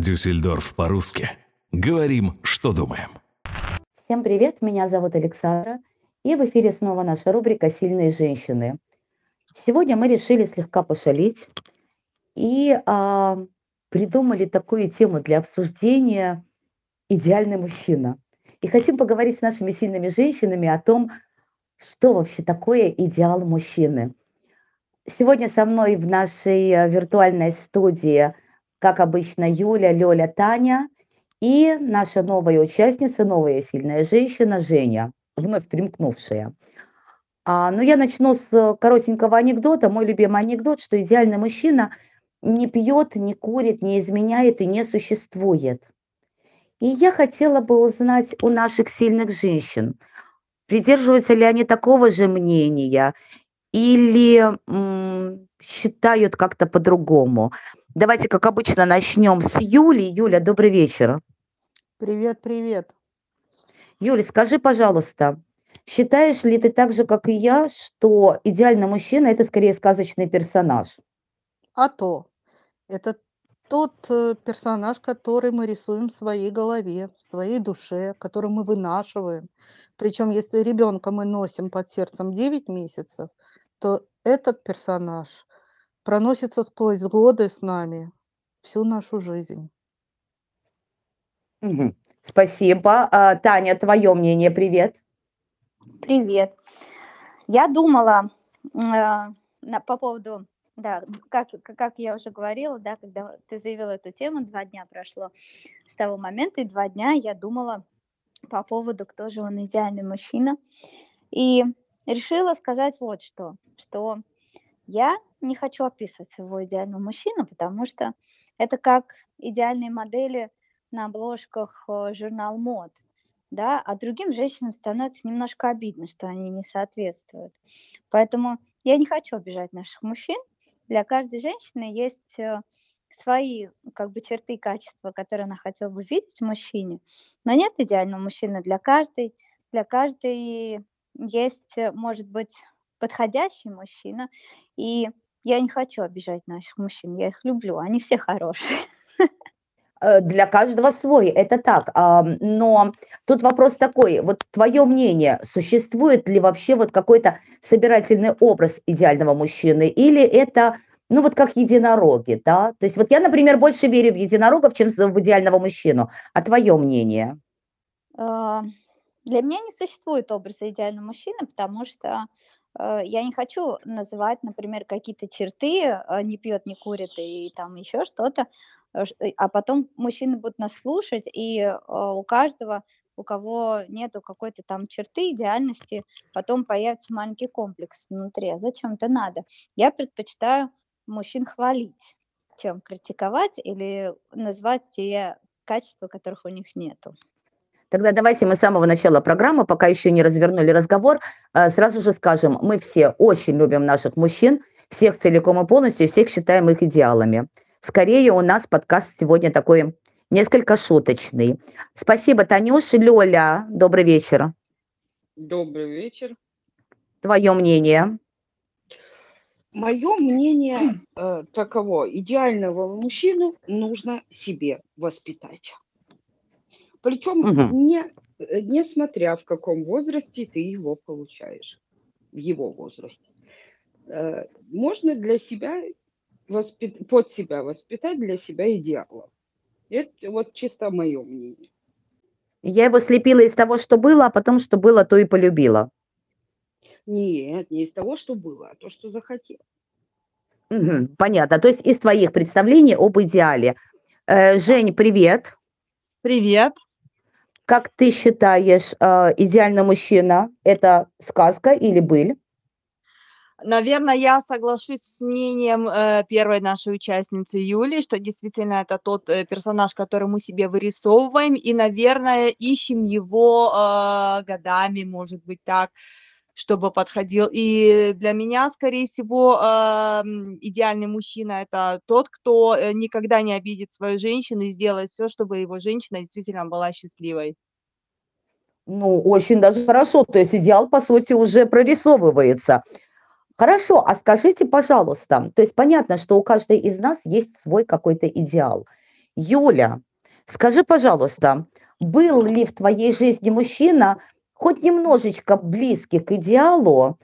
Дюссельдорф по-русски. Говорим, что думаем. Всем привет, меня зовут Александра, и в эфире снова наша рубрика «Сильные женщины». Сегодня мы решили слегка пошалить и а, придумали такую тему для обсуждения «Идеальный мужчина». И хотим поговорить с нашими сильными женщинами о том, что вообще такое идеал мужчины. Сегодня со мной в нашей э, виртуальной студии – как обычно, Юля, Лёля, Таня и наша новая участница, новая сильная женщина Женя, вновь примкнувшая. А, ну, я начну с коротенького анекдота. Мой любимый анекдот, что идеальный мужчина не пьет, не курит, не изменяет и не существует. И я хотела бы узнать у наших сильных женщин, придерживаются ли они такого же мнения или м, считают как-то по-другому. Давайте, как обычно, начнем с Юли. Юля, добрый вечер. Привет, привет. Юля, скажи, пожалуйста, считаешь ли ты так же, как и я, что идеальный мужчина – это скорее сказочный персонаж? А то. Это тот э, персонаж, который мы рисуем в своей голове, в своей душе, который мы вынашиваем. Причем, если ребенка мы носим под сердцем 9 месяцев, то этот персонаж проносится сквозь годы с нами всю нашу жизнь. Спасибо. А, Таня, твое мнение, привет. Привет. Я думала э, на, по поводу, да, как, как я уже говорила, да, когда ты заявила эту тему, два дня прошло с того момента, и два дня я думала по поводу, кто же он идеальный мужчина. И решила сказать вот что, что я не хочу описывать своего идеального мужчину, потому что это как идеальные модели на обложках э, журнал мод, да, а другим женщинам становится немножко обидно, что они не соответствуют. Поэтому я не хочу обижать наших мужчин. Для каждой женщины есть э, свои как бы черты и качества, которые она хотела бы видеть в мужчине. Но нет идеального мужчины для каждой. Для каждой есть, э, может быть, подходящий мужчина. И я не хочу обижать наших мужчин, я их люблю, они все хорошие. Э, для каждого свой, это так. Но тут вопрос такой, вот твое мнение, существует ли вообще вот какой-то собирательный образ идеального мужчины, или это, ну вот как единороги, да? То есть вот я, например, больше верю в единорогов, чем в идеального мужчину. А твое мнение? Для меня не существует образа идеального мужчины, потому что я не хочу называть, например, какие-то черты, э, не пьет, не курит и там еще что-то, э, а потом мужчины будут нас слушать, и у каждого, у кого нету какой-то там черты идеальности, потом появится маленький комплекс внутри. А зачем это надо? Я предпочитаю мужчин хвалить, чем критиковать или назвать те качества, которых у них нету. Тогда давайте мы с самого начала программы, пока еще не развернули разговор, э, сразу же скажем, мы все очень любим наших мужчин, всех целиком и полностью, всех считаем их идеалами. Скорее у нас подкаст сегодня такой несколько шуточный. Спасибо, Танюша. Лёля, добрый вечер. Добрый вечер. Твое мнение? Мое мнение э, таково. Идеального мужчину нужно себе воспитать. Причем угу. не, э, несмотря в каком возрасте ты его получаешь, в его возрасте. Э, можно для себя воспит... под себя воспитать для себя идеалов. Это вот чисто мое мнение. Я его слепила из того, что было, а потом, что было, то и полюбила. Нет, не из того, что было, а то, что захотела. Угу, понятно. То есть из твоих представлений об идеале. Э, Жень, привет. Привет. Как ты считаешь, э, идеальный мужчина – это сказка или быль? Наверное, я соглашусь с мнением э, первой нашей участницы Юли, что действительно это тот э, персонаж, который мы себе вырисовываем, и, наверное, ищем его э, годами, может быть, так, чтобы подходил. И для меня, скорее всего, э, идеальный мужчина это тот, кто э, никогда не обидит свою женщину и сделает все, чтобы его женщина действительно была счастливой. Ну, очень даже хорошо. То есть идеал, по сути, уже прорисовывается. Хорошо, а скажите, пожалуйста, то есть понятно, что у каждой из нас есть свой какой-то идеал. Юля, скажи, пожалуйста, был ли в твоей жизни мужчина хоть немножечко близкий к идеалу?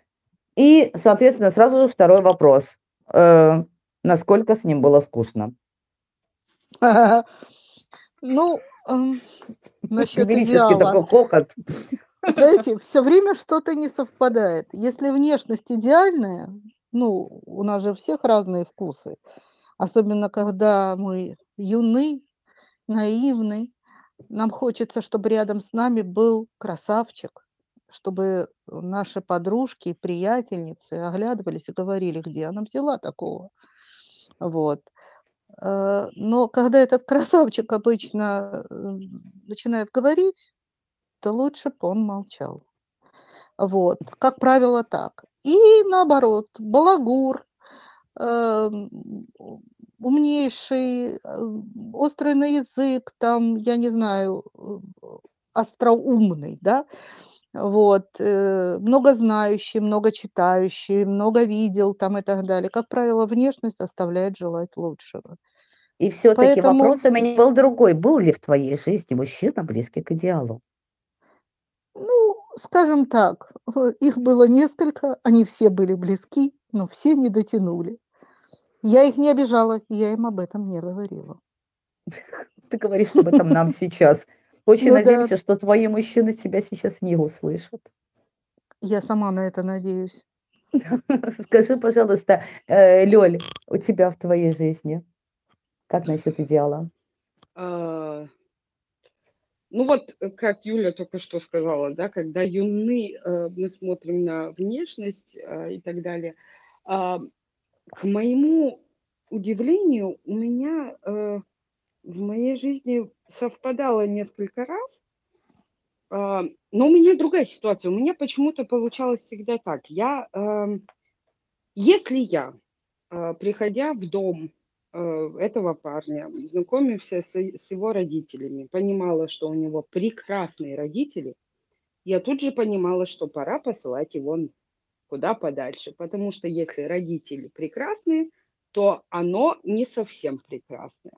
И, соответственно, сразу же второй вопрос. Э, насколько с ним было скучно? Ну, эм, насчет идеала. такой хохот. Знаете, все время что-то не совпадает. Если внешность идеальная, ну, у нас же у всех разные вкусы, особенно когда мы юны, наивны, нам хочется, чтобы рядом с нами был красавчик, чтобы наши подружки и приятельницы оглядывались и говорили, где она взяла такого. Вот. Э, Но когда этот красавчик обычно э, начинает говорить, то лучше бы он молчал. Вот, как правило, так. И наоборот, балагур, эм, умнейший, э, острый на язык, там, я не знаю, э, остроумный, да, вот, э, много знающий, много читающий, много видел там и так далее. Как правило, внешность оставляет желать лучшего. И все-таки Поэтому вопрос у меня был другой. Был ли в твоей жизни мужчина близкий к идеалу? Ну, скажем так, их было несколько, они все были близки, но все не дотянули. Я их не обижала, я им об этом не говорила. Ты говоришь об этом нам сейчас. Очень Ну да, надеемся, что твои мужчины тебя сейчас не услышат. я сама на это надеюсь. Скажи, пожалуйста, э, Лёль, у тебя в твоей жизни как насчет идеала? А, Ну вот, э, как Юля только что сказала, да, когда юны, э, мы смотрим на внешность а, и так далее. К моему удивлению, у меня э, в моей жизни совпадало несколько раз, а, но у меня другая ситуация. У меня почему-то получалось всегда так. Я, эм, если я, э, приходя в дом э, этого парня, знакомимся с, с его родителями, понимала, что у него прекрасные родители, я тут же понимала, что пора посылать его куда подальше, потому что если родители прекрасные, то оно не совсем прекрасное.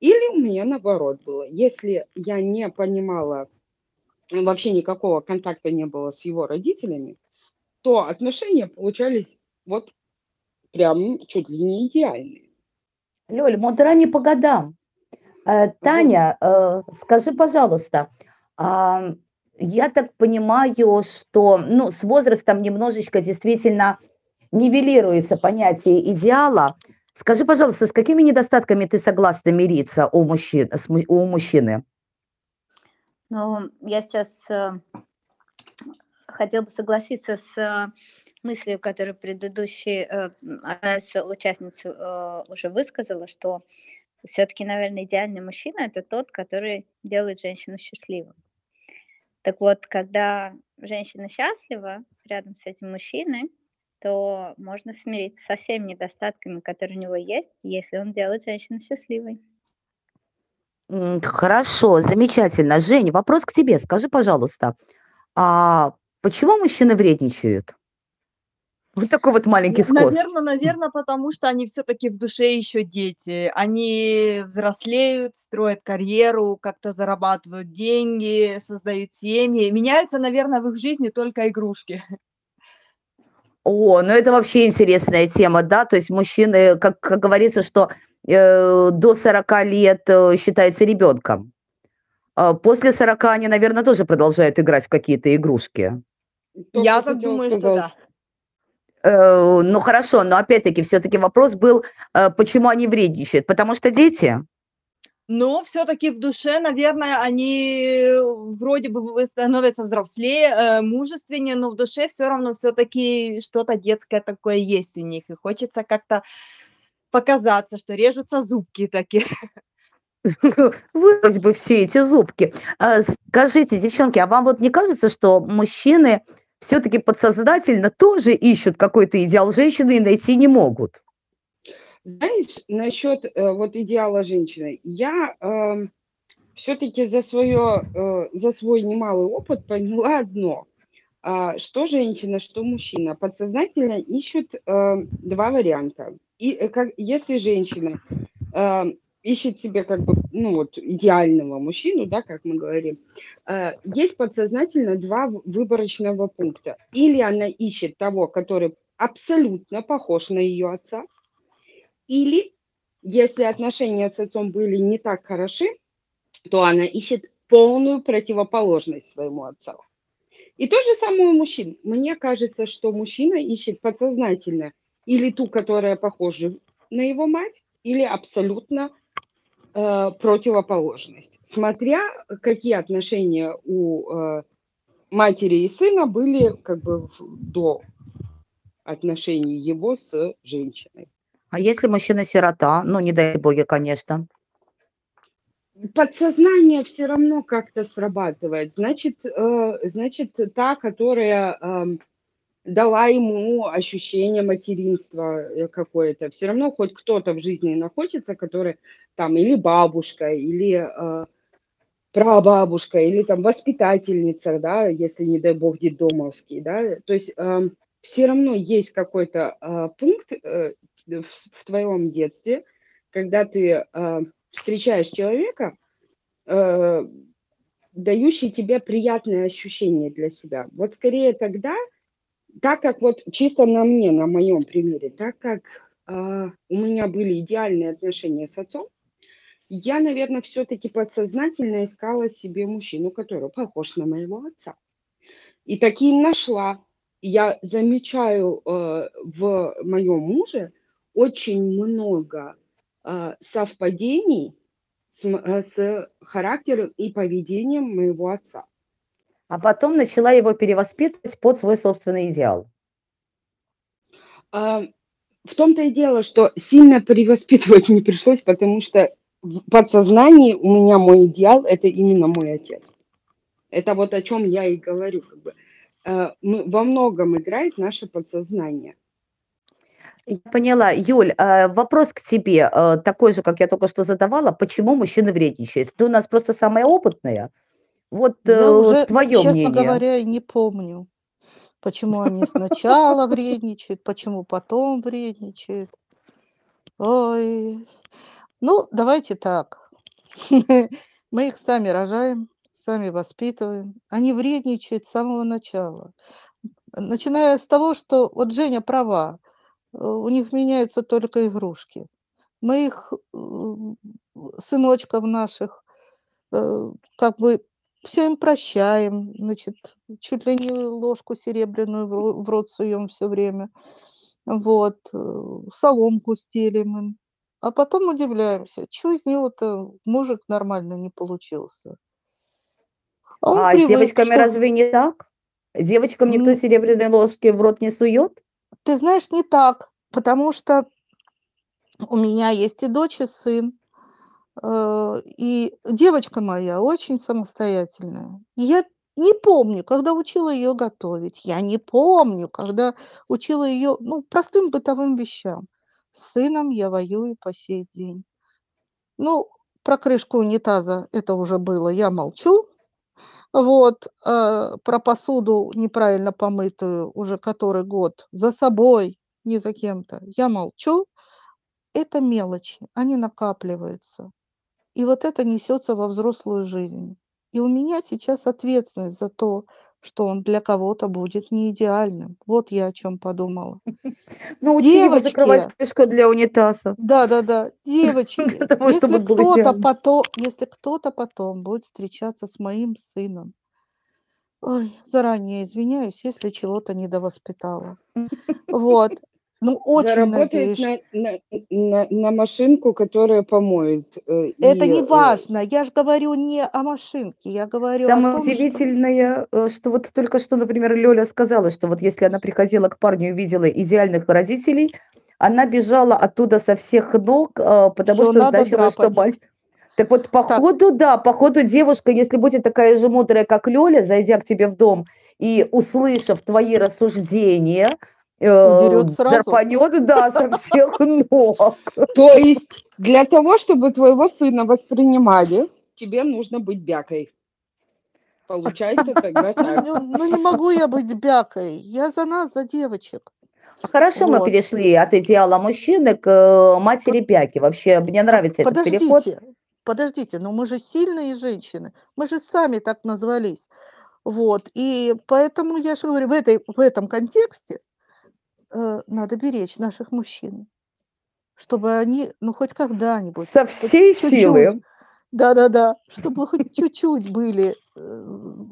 Или у меня наоборот было. Если я не понимала, вообще никакого контакта не было с его родителями, то отношения получались вот прям чуть ли не идеальные. Лёль, мудра не по годам. Э, Вот. Таня, э, скажи, пожалуйста, а, я так понимаю, что ну, с возрастом немножечко действительно нивелируется понятие идеала. Скажи, пожалуйста, с какими недостатками ты согласна мириться у, мужчин, у мужчины? Ну, я сейчас э, хотела бы согласиться с э, мыслью, которую предыдущий э, одна из участниц э, уже высказала, что все-таки, наверное, идеальный мужчина это тот, который делает женщину счастливой. Так вот, когда женщина счастлива рядом с этим мужчиной, то можно смириться со всеми недостатками, которые у него есть, если он делает женщину счастливой. Хорошо, замечательно. Жень, вопрос к тебе. Скажи, пожалуйста, а почему мужчины вредничают? Вот такой вот маленький скос. Наверное, наверное, потому что они все-таки в душе еще дети. Они взрослеют, строят карьеру, как-то зарабатывают деньги, создают семьи. Меняются, наверное, в их жизни только игрушки. О, ну это вообще интересная тема, да, то есть мужчины, как, как говорится, что э, до 40 лет э, считается ребенком. А после 40 они, наверное, тоже продолжают играть в какие-то игрушки. Только Я так думаю, что сказать, да. Э, ну хорошо, но опять-таки все-таки вопрос был, э, почему они вредничают? Потому что дети? Но все-таки в душе, наверное, они вроде бы становятся взрослее, э, мужественнее, но в душе все равно все-таки что-то детское такое есть у них. И хочется как-то показаться, что режутся зубки такие. Вырвать бы все эти зубки. А, Скажите, девчонки, а вам вот не кажется, что мужчины все-таки подсознательно тоже ищут какой-то идеал женщины и найти не могут? Знаешь, насчет э, вот идеала женщины, я все-таки за свое, э, за свой немалый опыт поняла одно, а, что женщина, что мужчина подсознательно ищут э, два варианта. И э, как, если женщина э, ищет себе как бы, ну вот, идеального мужчину, да, как мы говорим, э, есть подсознательно два выборочного пункта. Или она ищет того, который абсолютно похож на ее отца, или если отношения с отцом были не так хороши, то она ищет полную противоположность своему отцу. И то же самое у мужчин. Мне кажется, что мужчина ищет подсознательно или ту, которая похожа на его мать, или абсолютно э, противоположность. Смотря какие отношения у э, матери и сына были как бы до отношений его с женщиной. А если мужчина сирота, ну не дай боги, конечно. Подсознание все равно как-то срабатывает. Значит, э, значит та, которая э, дала ему ощущение материнства э, какое-то. Все равно хоть кто-то в жизни находится, который там или бабушка, или э, прабабушка, или там воспитательница, да, если не дай бог детдомовский, да. То есть э, все равно есть какой-то э, пункт э, в, в твоем детстве, когда ты э, встречаешь человека, э, дающий тебе приятное ощущение для себя. Вот скорее тогда так как вот чисто на мне, на моем примере, так как э, у меня были идеальные отношения с отцом, я, наверное, все-таки подсознательно искала себе мужчину, который похож на моего отца. И таким нашла. Я замечаю э, в моем муже очень много э, совпадений с, э, с характером и поведением моего отца а потом начала его перевоспитывать под свой собственный идеал. А, в том-то и дело, что сильно перевоспитывать не пришлось, потому что в подсознании у меня мой идеал – это именно мой отец. Это вот о чем я и говорю. Как бы. А, во многом играет наше подсознание. Я поняла. Юль, а, вопрос к тебе такой же, как я только что задавала. Почему мужчины вредничают? Ты у нас просто самая опытная – вот Я э, уже, твое честно мнение. говоря, не помню, почему они сначала вредничают, почему потом вредничают. Ой. Ну, давайте так. Мы их сами рожаем, сами воспитываем. Они вредничают с самого начала. Начиная с того, что вот Женя права, э, у них меняются только игрушки. Мы их, э, сыночков наших, как бы все им прощаем, значит, чуть ли не ложку серебряную в рот суем все время. Вот, э, соломку стелим им. А потом удивляемся, что из него-то мужик нормально не получился. А он а привык, с девочками что... разве не так? Девочкам никто ну, серебряной ложки в рот не сует? Ты знаешь, не так, потому что у меня есть и дочь, и сын. Э, и девочка моя очень самостоятельная. я не помню, когда учила ее готовить. Я не помню, когда учила ее ну, простым бытовым вещам. С сыном я воюю по сей день. Ну, про крышку унитаза это уже было, я молчу. Вот, э, про посуду неправильно помытую уже который год за собой, не за кем-то, я молчу. Это мелочи, они накапливаются. И вот это несется во взрослую жизнь. И у меня сейчас ответственность за то, что он для кого-то будет не идеальным. Вот я о чем подумала. Научи его закрывать крышку для унитаза. Да, да, да. Девочки, если кто-то потом, если кто-то потом будет встречаться с моим сыном, Ой, заранее извиняюсь, если чего-то недовоспитала. Вот. Ну, очень Заработает надеюсь. на, на, на, на машинку, которая помоет. Э, Это и, не э, важно. Я же говорю не о машинке, я говорю Самое о том, удивительное, что... Э, что вот только что, например, Лёля сказала, что вот если она приходила к парню и видела идеальных родителей, она бежала оттуда со всех ног, потому что, что значило, что мать... Так вот, походу, так. да, походу девушка, если будет такая же мудрая, как Лёля, зайдя к тебе в дом и услышав твои рассуждения, Сразу. Драпанет, да, со всех ног. То есть для того, чтобы твоего сына воспринимали, тебе нужно быть бякой. Получается тогда так. Ну, ну не могу я быть бякой. Я за нас, за девочек. Хорошо, мы Вот. перешли от идеала мужчины к э, матери Пяки. Вообще, мне нравится этот переход. Подождите, подождите, но мы же сильные женщины, мы же сами так назвались. Вот, и поэтому я же говорю, в, этой, в этом контексте э, надо беречь наших мужчин, чтобы они, ну, хоть когда-нибудь, Со всей чуть-чуть, силы. да-да-да, чтобы хоть чуть-чуть были э,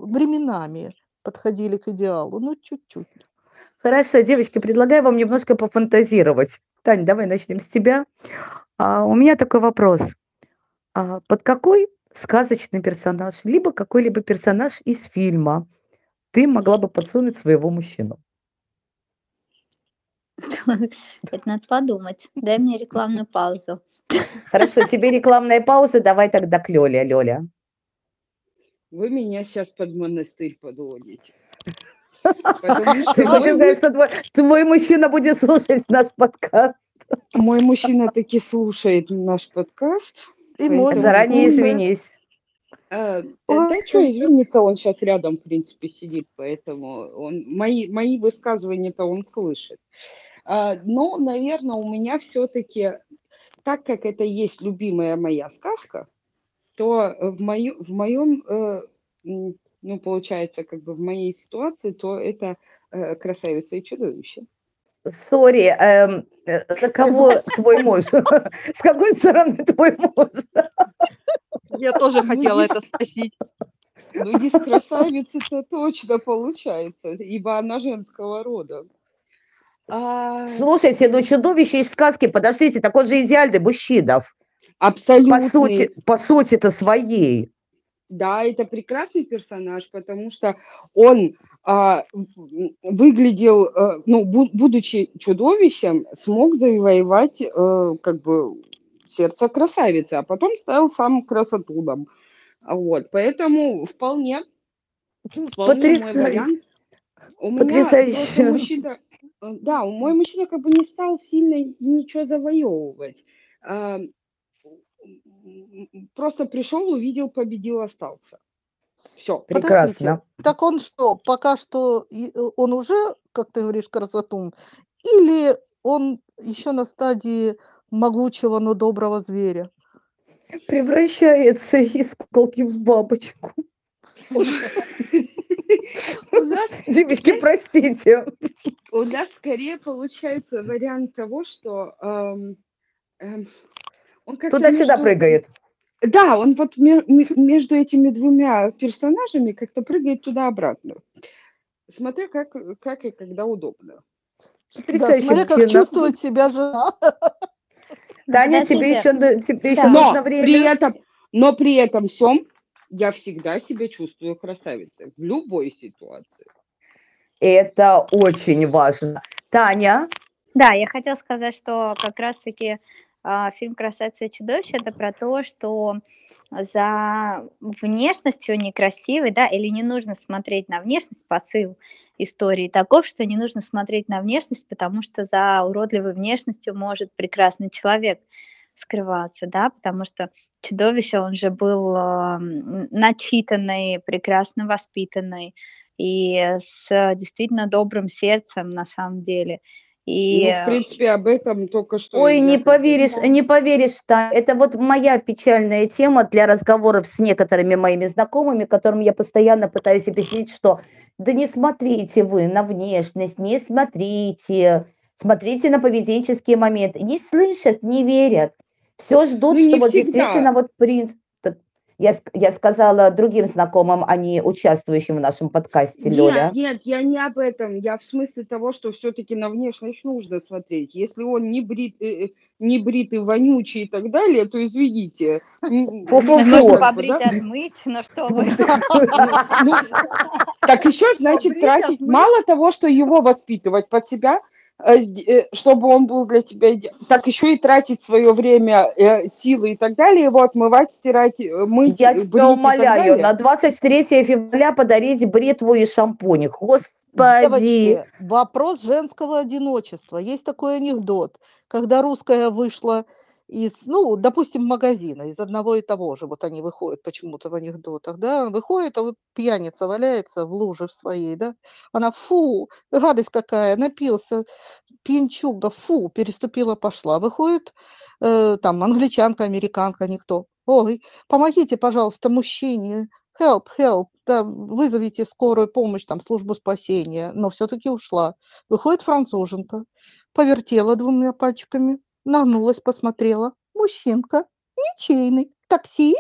временами подходили к идеалу, ну, чуть-чуть. Хорошо, девочки, предлагаю вам немножко пофантазировать. Тань, давай начнем с тебя. А, у меня такой вопрос. А, под какой сказочный персонаж, либо какой-либо персонаж из фильма ты могла бы подсунуть своего мужчину? Это надо подумать. Дай мне рекламную паузу. Хорошо, тебе рекламная пауза, давай тогда к Лёле, Лёля. Вы меня сейчас под монастырь подводите. Потому что Ты хочешь сказать, что твой, твой мужчина будет слушать наш подкаст? мой мужчина таки слушает наш подкаст. И Заранее извинись. А, да что, извиниться, он сейчас рядом, в принципе, сидит, поэтому он, мои, мои высказывания-то он слышит. А, но, наверное, у меня все-таки, так как это есть любимая моя сказка, то в, мою, в моем, э, ну, получается, как бы в моей ситуации, то это э, красавица и чудовище. Сори, эм, э, за кого твой муж? С какой стороны твой муж? Я тоже Ну, хотела это спросить. Ну, из красавицы-то точно получается, ибо она женского рода. А, Слушайте, ну чудовище из сказки, подождите, так он же идеальный мужчина. По абсолютный. сути, по сути-то своей. Да, это прекрасный персонаж, потому что он а, выглядел, э, ну, бу- будучи чудовищем, смог завоевать э, как бы сердце красавицы, а потом стал сам красотудом. А Вот, поэтому вполне, вполне мой Потрясающе. вариант. У меня Потрясающе. мужчина, э, да, мой мужчина как бы не стал сильно ничего завоевывать. А, Просто пришел, увидел, победил, остался. Все. Прекрасно. Так он что, пока что э, он уже, как ты говоришь, красотун, или он еще на стадии могучего, но доброго зверя? Превращается из куколки в бабочку. У нас, Девочки, простите. у нас скорее получается вариант того, что эм, эм, он как-то Туда-сюда прыгает. Да, он вот ме- ме- между этими двумя персонажами как-то прыгает туда-обратно. Смотря как, как и когда удобно. Да, Потрясающий смотря как чувствует себя жена. Таня, тебе еще, тебе еще Да. Но нужно время. при этом, но при этом всем я всегда себя чувствую красавицей в любой ситуации. Это очень важно. Таня, Да, я хотела сказать, что как раз-таки а, фильм «Красавица и чудовище» это про то, что за внешностью некрасивой, да, или не нужно смотреть на внешность, посыл истории таков, что не нужно смотреть на внешность, потому что за уродливой внешностью может прекрасный человек скрываться, да, потому что чудовище, он же был а, начитанный, прекрасно воспитанный и с действительно добрым сердцем на самом деле. И Ну, в принципе, об этом только что... ой, не поверишь, не поверишь, Таня. Это вот моя печальная тема для разговоров с некоторыми моими знакомыми, которым я постоянно пытаюсь объяснить, что да не смотрите вы на внешность, не смотрите, смотрите на поведенческие моменты. Не слышат, не верят. Все ждут, Ну, что вот всегда. действительно вот принц. Я, я сказала другим знакомым, а не участвующим в нашем подкасте, Лёля. Нет, нет, я не об этом. Я в смысле того, что все-таки на внешность нужно смотреть. Если он не брит, э, э, не бритый, вонючий и так далее, то извините. Ну, бы, побрить, отмыть, но что вы. Ну, так еще, значит, тратить, мало того, что его воспитывать под себя, чтобы он был для тебя, так еще и тратить свое время, э, силы и так далее, его отмывать, стирать, э, мыть, Я э, брить и тебя так умоляю, далее. на 23 февраля подарить бритву и шампунь. Господи. Девочки, вопрос женского одиночества. Есть такой анекдот, когда русская вышла из, ну, допустим, магазина, из одного и того же, вот они выходят почему-то в анекдотах, да, выходит, а вот пьяница валяется в луже своей, да, она, фу, гадость какая, напился, пьянчук, да фу, переступила, пошла, выходит, э, там, англичанка, американка, никто, ой, помогите, пожалуйста, мужчине, help, help, да, вызовите скорую помощь, там, службу спасения, но все-таки ушла. Выходит француженка, повертела двумя пальчиками, нагнулась, посмотрела. Мужчинка, ничейный. Такси?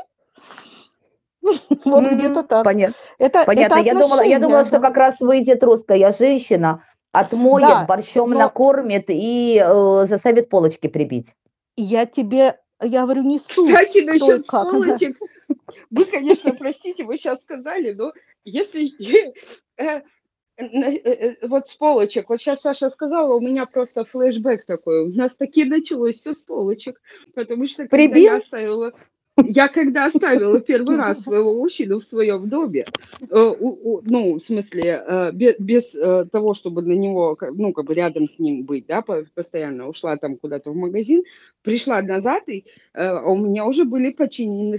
Вот где-то так. Понятно. Это, Понятно. Это я, думала, я думала, что как раз выйдет русская женщина, отмоет, да, борщом но... накормит и э, заставит полочки прибить. Я тебе, я говорю, не суть. Кстати, насчет полочек. Вы, конечно, простите, вы сейчас сказали, но если э, вот с полочек. Вот сейчас Саша сказала, у меня просто флешбэк такой. У нас таки началось все с полочек. Потому что когда Прибил? я оставила я когда оставила первый раз своего мужчину в своем доме, э, ну, в смысле, э, без, без э, того, чтобы на него, ну, как бы рядом с ним быть, да, постоянно ушла там куда-то в магазин, пришла назад, и у меня уже были починены,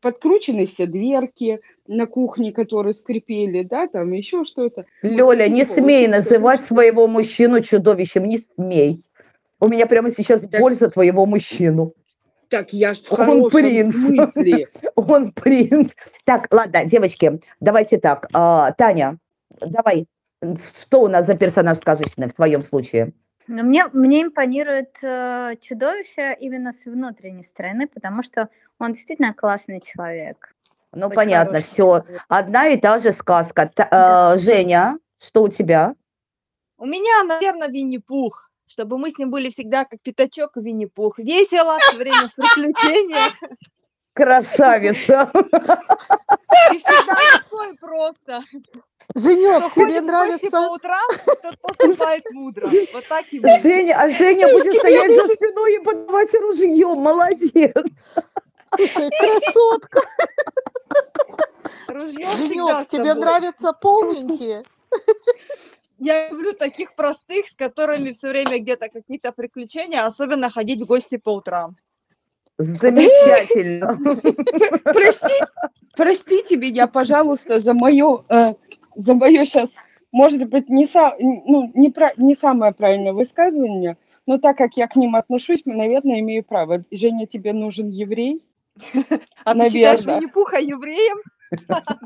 подкручены все дверки на кухне, которые скрипели, да, там еще что-то. Лёля, не смей называть своего мужчину чудовищем, не смей. У меня прямо сейчас боль за твоего мужчину. Так, я ж в Он принц. смысле. Он принц. Так, ладно, девочки, давайте так. А, Таня, давай, что у нас за персонаж сказочный в твоем случае? Ну, мне, мне импонирует э, чудовище именно с внутренней стороны, потому что он действительно классный человек. Ну, Очень понятно, все. Человек. Одна и та же сказка. Та, да. э, Женя, что у тебя? У меня, наверное, Винни-Пух чтобы мы с ним были всегда как пятачок и Винни-Пух. Весело, все время в приключениях. Красавица! И всегда легко и просто. Женек, тебе нравится? по утрам, тот поступает мудро. Вот так и будет. Женя, а Женя будет стоять за спиной и подавать ружье. Молодец. Красотка. Ружье Женек, тебе нравятся полненькие? Я люблю таких простых, с которыми все время где-то какие-то приключения, особенно ходить в гости по утрам. Замечательно. Прости, простите меня, пожалуйста, за мое, э, за мое сейчас, может быть, не, са, ну, не, про, не самое правильное высказывание, но так как я к ним отношусь, мы, наверное, имею право. Женя, тебе нужен еврей? А наверное. ты считаешь Винни-Пуха евреем?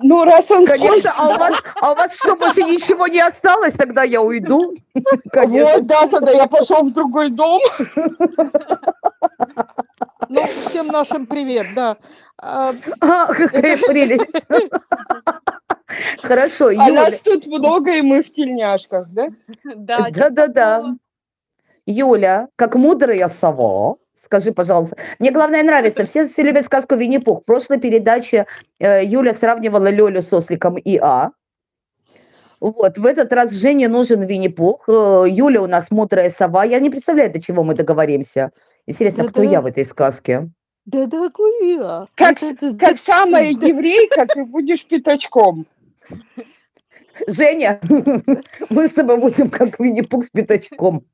Ну, раз он Конечно, а у, вас, а у вас что, больше ничего не осталось? Тогда я уйду. Конечно. Вот, да, тогда я пошел в другой дом. Ну, всем нашим привет, да. А, а какая прелесть. Хорошо, а Юля. А нас тут много, и мы в тельняшках, да? Да, да, да. да. Юля, как мудрая сова, Скажи, пожалуйста. Мне главное нравится. Все, все любят сказку Винни-Пух. В прошлой передаче э, Юля сравнивала Лёлю с осликом ИА. Вот, в этот раз Жене нужен Винни-Пух. Э, Юля у нас мудрая сова. Я не представляю, до чего мы договоримся. Интересно, да, кто да. я в этой сказке? Да, да, я. Как, как самая еврейка, ты будешь пятачком. Женя, мы с тобой будем как Винни-Пух с пятачком.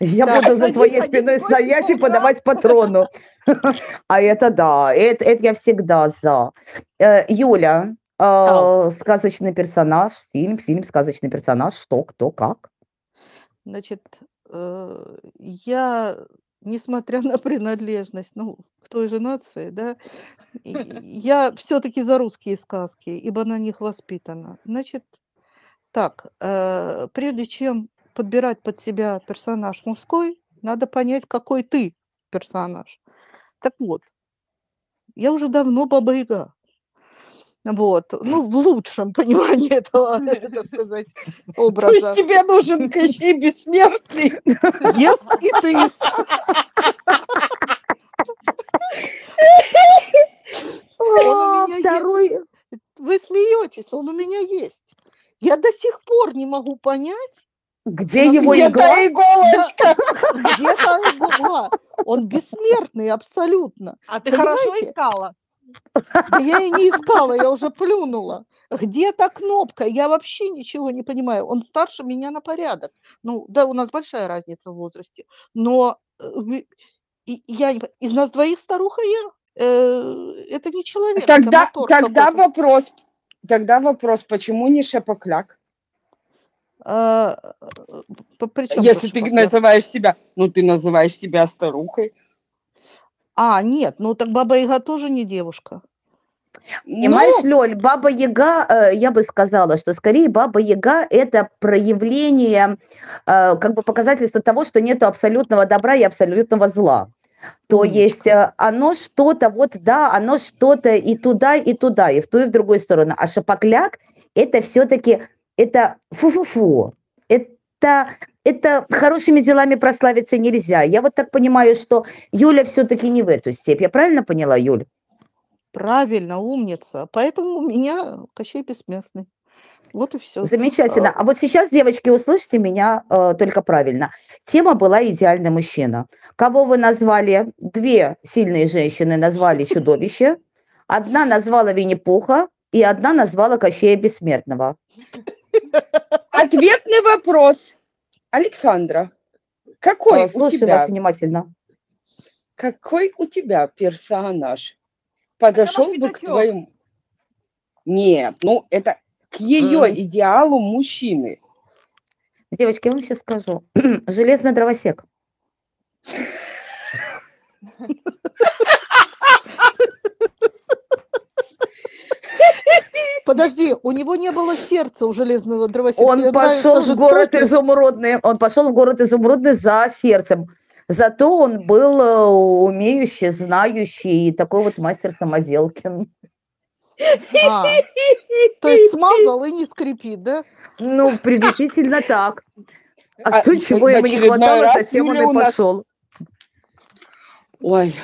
Я да, буду за твоей спиной стоять и подавать патрону. А это да, это, это я всегда за. Э, Юля, э, сказочный персонаж, фильм, фильм, сказочный персонаж, что, кто, как? Значит, э, я, несмотря на принадлежность, ну, к той же нации, да, я все-таки за русские сказки, ибо на них воспитана. Значит, так, прежде чем подбирать под себя персонаж мужской, надо понять, какой ты персонаж. Так вот, я уже давно Баба Яга. Вот, ну, в лучшем понимании этого, так сказать, образа. То есть тебе нужен Кощей Бессмертный? Yes, и ты. Второй... Вы смеетесь, он у меня есть. Я до сих пор не могу понять, где его где игла? иголочка? Где-то игла. Он бессмертный абсолютно. А ты Понимаете? хорошо искала? Да я и не искала, я уже плюнула. Где та кнопка? Я вообще ничего не понимаю. Он старше меня на порядок. Ну, да, у нас большая разница в возрасте. Но э, я не из нас двоих старуха я. Э, это не человек, Тогда тогда вопрос тогда вопрос, почему не шапокляк? А, п причём Если ты шапокляк? называешь себя ну, ты называешь себя старухой. А, нет, ну так Баба-Яга тоже не девушка. Понимаешь, Ну Лёль, Баба-Яга, э, я бы сказала, что скорее Баба-Яга- это проявление, э, как бы показательство того, что нету абсолютного добра и абсолютного зла. То есть, Умничка. э, оно что-то вот, да, оно что-то и туда, и туда, и в ту, и в другую сторону. А шапокляк- это всё-таки, это фу-фу-фу, это это хорошими делами прославиться нельзя. Я вот так понимаю, что Юля всё-таки не в эту степь. Я правильно поняла, Юль? Правильно, умница. Поэтому у меня Кощей Бессмертный. Вот и всё. Замечательно. А вот сейчас, девочки, услышьте меня, э, только правильно. Тема была "Идеальный мужчина". Кого вы назвали? 2 сильные женщины назвали чудовище, 1 назвала Винни-Пуха и 1 назвала Кощея Бессмертного. Ответный вопрос. Александра, какой Э, у слушаю вас тебя внимательно. какой у тебя персонаж подошёл бы к твоему Нет, ну это к её М. идеалу мужчины. Девочки, я вам сейчас скажу. Железный дровосек. Подожди, у него не было сердца, у железного дровосека. Он Тебе пошёл в город изумрудный, он пошёл в город изумрудный за сердцем. Зато он был, э, умеющий, знающий и такой вот мастер самоделкин. А, то есть смазал и не скрипит, да? Ну, приблизительно так. А А, то, чего ему не хватало, раз затем он и нас пошёл. Ой,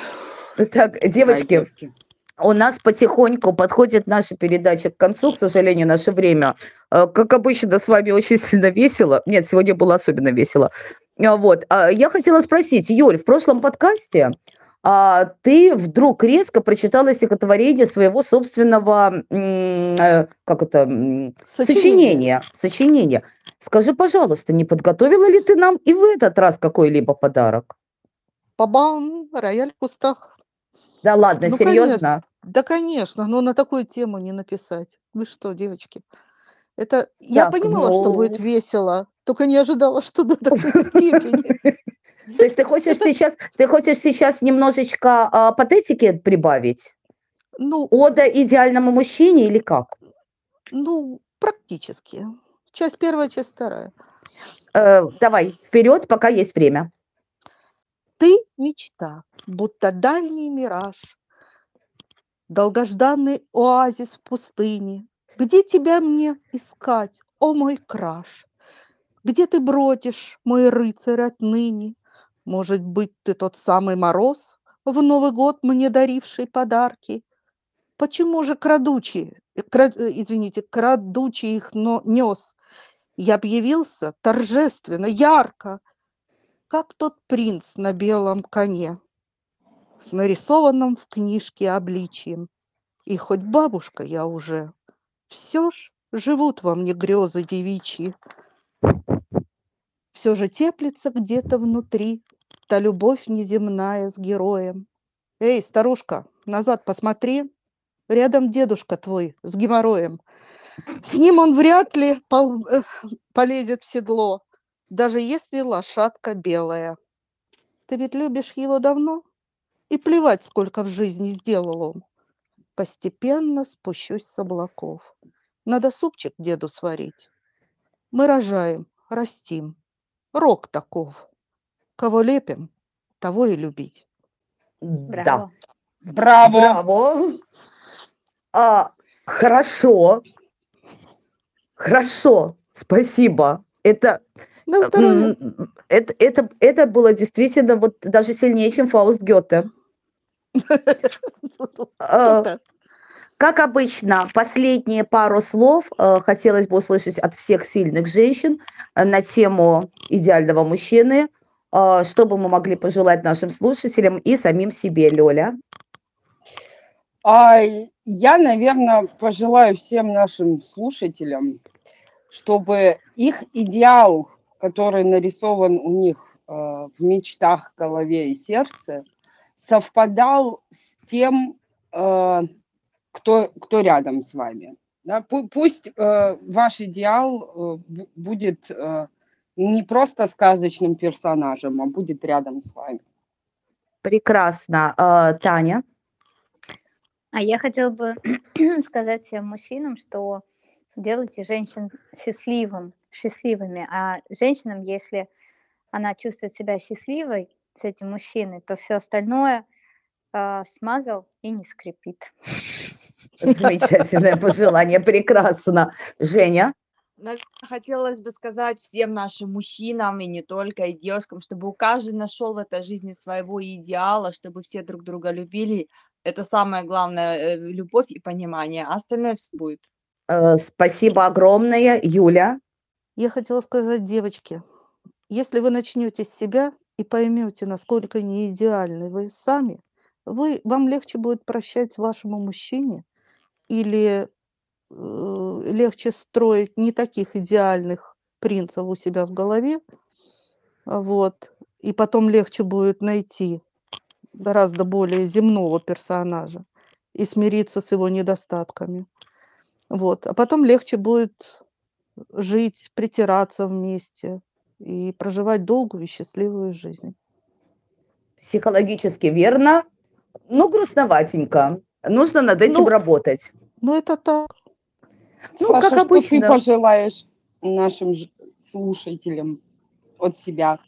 Так, ай, девочки. У нас потихоньку подходит наша передача к концу, к сожалению, наше время. Э, как обычно, с вами очень сильно весело. Нет, сегодня было особенно весело. А, вот, а, я хотела спросить, Юль, в прошлом подкасте, а, ты вдруг резко прочитала стихотворение своего собственного, э, как это, сочинения сочинения. Скажи, пожалуйста, не подготовила ли ты нам и в этот раз какой-либо подарок? Па-бам! Рояль в кустах. Да ладно, Ну, конечно. серьезно? Да, конечно, но на такую тему не написать. Вы что, девочки? Это я Так, понимала, что будет ну весело, тока не ожидала, что до такой степени. То есть ты хочешь сейчас ты хочешь сейчас немножечко, а, патетики прибавить? Ну Ода идеальному мужчине или как? Ну, практически. Часть 1, часть 2. Э, давай, вперед, пока есть время. Ты – мечта, будто дальний мираж. Долгожданный оазис в пустыне. Где тебя мне искать, о мой краш? Где ты бродишь, мой рыцарь отныне? Может быть, ты тот самый мороз, в Новый год мне даривший подарки? Почему же крадучи, э, кра э, извините, крадучи их но нёс, я объявился торжественно, ярко, как тот принц на белом коне, с нарисованным в книжке обличием. И хоть бабушка я уже, всё ж живут во мне грезы девичьи. Всё же теплится где-то внутри та любовь неземная с героем. Эй, старушка, назад посмотри, рядом дедушка твой с геморроем. С ним он вряд ли пол э, полезет в седло, даже если лошадка белая. Ты ведь любишь его давно? И плевать, сколько в жизни сделал он. Постепенно спущусь с облаков. Надо супчик деду сварить. Мы рожаем, растим. Рок таков. Кого лепим, того и любить. Да. Браво! Браво! Браво! А, хорошо. Хорошо, спасибо. Это, На здоровье. м, это это это было действительно вот даже сильнее, чем "Фауст" Гёте. А, как обычно, последние пару слов, э, хотелось бы услышать от всех сильных женщин, э, на тему идеального мужчины. А, что бы мы могли пожелать нашим слушателям и самим себе, Лёля? Ай, я, наверно, пожелаю всем нашим слушателям, чтобы их идеал, который нарисован у них в мечтах, голове и сердце совпадал с тем, кто, кто рядом с вами. Да? Пусть ваш идеал будет не просто сказочным персонажем, а будет рядом с вами. Прекрасно. А, Таня? А я хотела бы сказать всем мужчинам, что делайте женщин счастливым, счастливыми. А женщинам, если она чувствует себя счастливой с этим мужчиной, то все остальное э, смазал и не скрипит. Замечательное пожелание, прекрасно. Женя? Хотелось бы сказать всем нашим мужчинам и не только, и девушкам, чтобы у каждого нашел в этой жизни своего идеала, чтобы все друг друга любили. Это самое главное, э, любовь и понимание, а остальное все будет. Э, спасибо огромное, Юля. Я хотела сказать, девочки, если вы начнете с себя и поймете, насколько не идеальны вы сами, вы, вам легче будет прощать вашему мужчине или Э, легче строить не таких идеальных принцев у себя в голове, вот, и потом легче будет найти гораздо более земного персонажа и смириться с его недостатками. Вот. А потом легче будет жить, притираться вместе и проживать долгую и счастливую жизнь. Психологически верно, но грустноватенько. Нужно над этим ну, работать. Ну, это так. Ну, Саша, как обычно. что ты пожелаешь нашим слушателям от себя?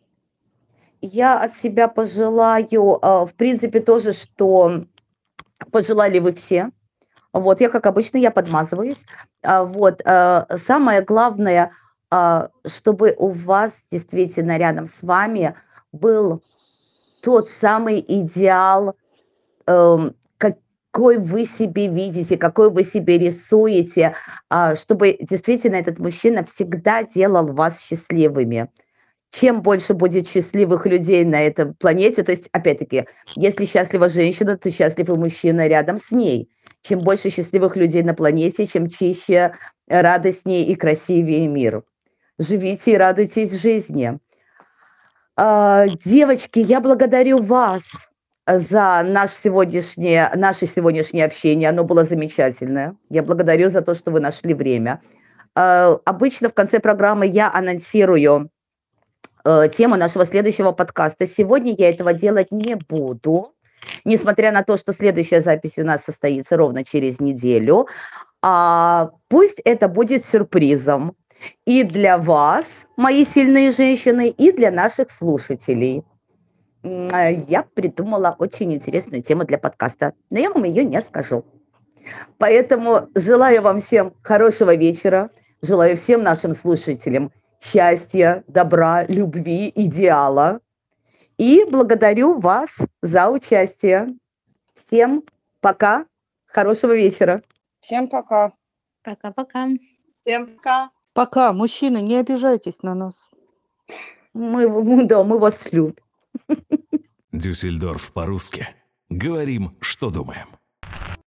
Я от себя пожелаю, а, в принципе, тоже, что пожелали вы все. Вот, я, как обычно, я подмазываюсь. А, вот, а, самое главное, чтобы у вас действительно рядом с вами был тот самый идеал, эм, какой вы себе видите, какой вы себе рисуете, а, чтобы действительно этот мужчина всегда делал вас счастливыми. Чем больше будет счастливых людей на этой планете, то есть, опять-таки, если счастлива женщина, то счастливый мужчина рядом с ней. Чем больше счастливых людей на планете, чем чище, радостнее и красивее мир. Живите и радуйтесь жизни. А, девочки, я благодарю вас за наш сегодняшнее, наше сегодняшнее общение. Оно было замечательное. Я благодарю за то, что вы нашли время. Э, обычно в конце программы я анонсирую э, тему нашего следующего подкаста. Сегодня я этого делать не буду, несмотря на то, что следующая запись у нас состоится ровно через неделю. А пусть это будет сюрпризом и для вас, мои сильные женщины, и для наших слушателей. Я придумала очень интересную тему для подкаста, но я вам ее не скажу. Поэтому желаю вам всем хорошего вечера, желаю всем нашим слушателям счастья, добра, любви, идеала. И благодарю вас за участие. Всем пока, хорошего вечера. Всем пока. Пока-пока. Всем пока. Пока, мужчины, не обижайтесь на нас. Мы, да, мы вас любим. Дюссельдорф по-русски. Говорим, что думаем.